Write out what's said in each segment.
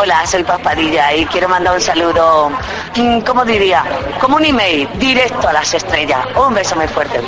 Hola, soy Paspadilla y quiero mandar un saludo, mm, ¿cómo diría? Como un email, directo a las estrellas. Un beso muy fuerte.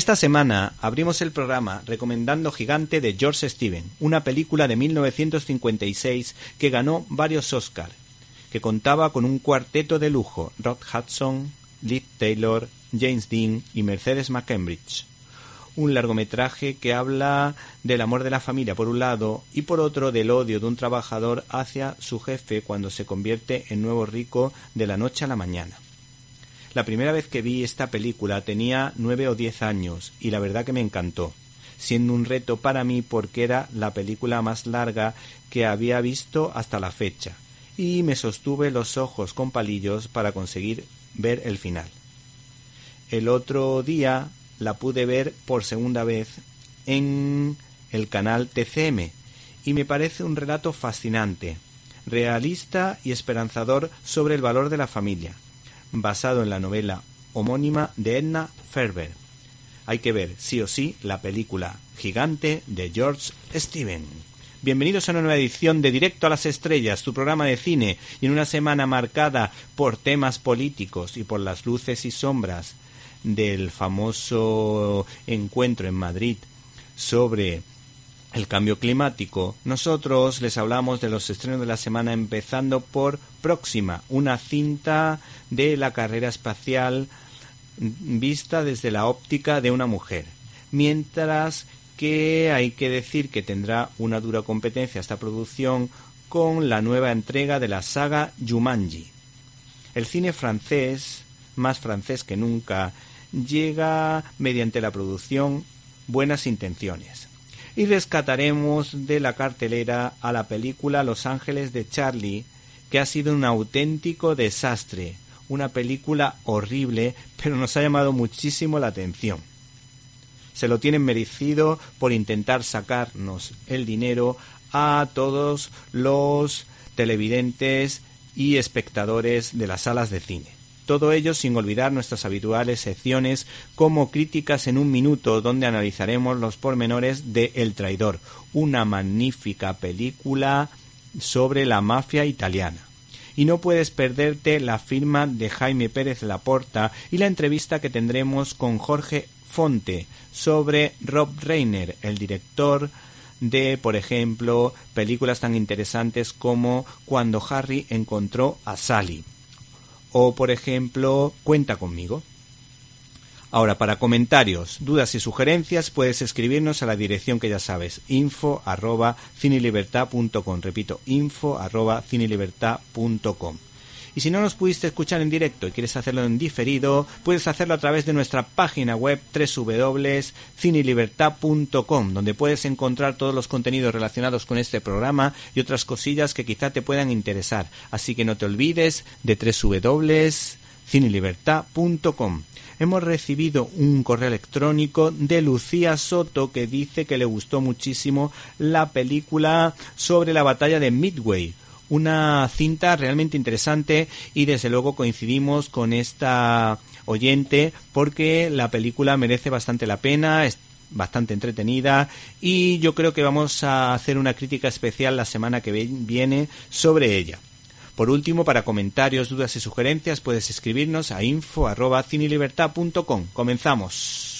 Esta semana abrimos el programa recomendando Gigante de George Steven, una película de 1956 que ganó varios Oscar, que contaba con un cuarteto de lujo, Rod Hudson, Liv Taylor, James Dean y Mercedes McCambridge. Un largometraje que habla del amor de la familia por un lado y por otro del odio de un trabajador hacia su jefe cuando se convierte en nuevo rico de la noche a la mañana. La primera vez que vi esta película tenía nueve o diez años y la verdad que me encantó, siendo un reto para mí porque era la película más larga que había visto hasta la fecha, y me sostuve los ojos con palillos para conseguir ver el final. El otro día la pude ver por segunda vez en el canal TCM y me parece un relato fascinante, realista y esperanzador sobre el valor de la familia, basado en la novela homónima de Edna Ferber. Hay que ver, sí o sí, la película Gigante de George Steven. Bienvenidos a una nueva edición de Directo a las Estrellas, tu programa de cine, y en una semana marcada por temas políticos y por las luces y sombras del famoso encuentro en Madrid sobre el cambio climático, nosotros les hablamos de los estrenos de la semana empezando por Próxima, una cinta de la carrera espacial vista desde la óptica de una mujer. Mientras que hay que decir que tendrá una dura competencia esta producción con la nueva entrega de la saga Jumanji. El cine francés, más francés que nunca, llega mediante la producción Buenas Intenciones y rescataremos de la cartelera a la película Los Ángeles de Charlie, que ha sido un auténtico desastre, una película horrible, pero nos ha llamado muchísimo la atención. Se lo tienen merecido por intentar sacarnos el dinero a todos los televidentes y espectadores de las salas de cine. Todo ello sin olvidar nuestras habituales secciones como Críticas en un Minuto, donde analizaremos los pormenores de El Traidor, una magnífica película sobre la mafia italiana. Y no puedes perderte la firma de Jaime Pérez Laporta y la entrevista que tendremos con Jorge Fonte sobre Rob Reiner, el director de, por ejemplo, películas tan interesantes como Cuando Harry encontró a Sally o por ejemplo Cuenta conmigo. Ahora, para comentarios, dudas y sugerencias puedes escribirnos a la dirección que ya sabes, info arroba Repito, info arroba y si no nos pudiste escuchar en directo y quieres hacerlo en diferido, puedes hacerlo a través de nuestra página web www.cinilibertad.com, donde puedes encontrar todos los contenidos relacionados con este programa y otras cosillas que quizá te puedan interesar. Así que no te olvides de www.cinilibertad.com hemos recibido un correo electrónico de Lucía Soto que dice que le gustó muchísimo la película sobre la batalla de Midway, una cinta realmente interesante y desde luego coincidimos con esta oyente porque la película merece bastante la pena, es bastante entretenida y yo creo que vamos a hacer una crítica especial la semana que viene sobre ella. Por último, para comentarios, dudas y sugerencias puedes escribirnos a info.cinilibertad.com. Comenzamos.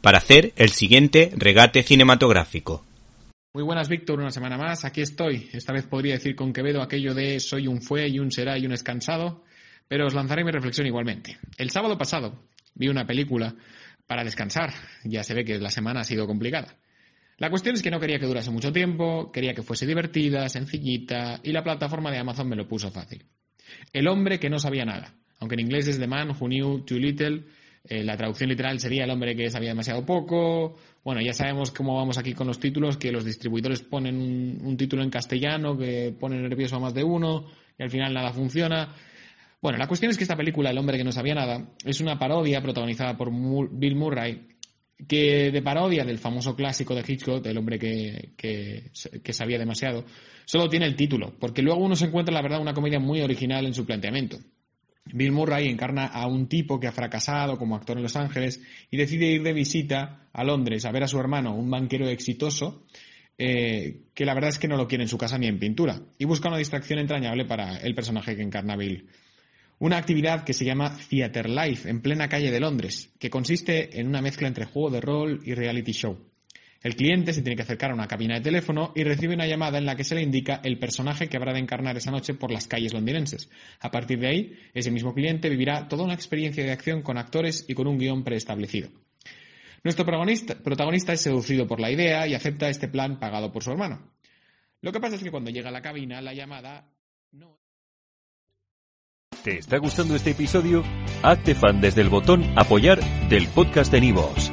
para hacer el siguiente regate cinematográfico. Muy buenas, Víctor, una semana más. Aquí estoy. Esta vez podría decir con Quevedo aquello de soy un fue y un será y un escansado, pero os lanzaré mi reflexión igualmente. El sábado pasado vi una película para descansar. Ya se ve que la semana ha sido complicada. La cuestión es que no quería que durase mucho tiempo, quería que fuese divertida, sencillita, y la plataforma de Amazon me lo puso fácil. El hombre que no sabía nada. Aunque en inglés es The Man Who Knew Too Little, eh, la traducción literal sería el hombre que sabía demasiado poco. Bueno, ya sabemos cómo vamos aquí con los títulos, que los distribuidores ponen un, título en castellano que pone nervioso a más de uno y al final nada funciona. Bueno, la cuestión es que esta película, El hombre que no sabía nada, es una parodia protagonizada por Bill Murray, que de parodia del famoso clásico de Hitchcock, El hombre que, que, que, sabía demasiado, solo tiene el título, porque luego uno se encuentra, la verdad, una comedia muy original en su planteamiento. Bill Murray encarna a un tipo que ha fracasado como actor en Los Ángeles y decide ir de visita a Londres a ver a su hermano, un banquero exitoso, eh, que la verdad es que no lo quiere en su casa ni en pintura, y busca una distracción entrañable para el personaje que encarna Bill. Una actividad que se llama Theater Life en plena calle de Londres, que consiste en una mezcla entre juego de rol y reality show. El cliente se tiene que acercar a una cabina de teléfono y recibe una llamada en la que se le indica el personaje que habrá de encarnar esa noche por las calles londinenses. A partir de ahí, ese mismo cliente vivirá toda una experiencia de acción con actores y con un guion preestablecido. Nuestro protagonista, es seducido por la idea y acepta este plan pagado por su hermano. Lo que pasa es que cuando llega a la cabina, la llamada no. ¿Te está gustando este episodio? Hazte fan desde el botón Apoyar del podcast de Nivos.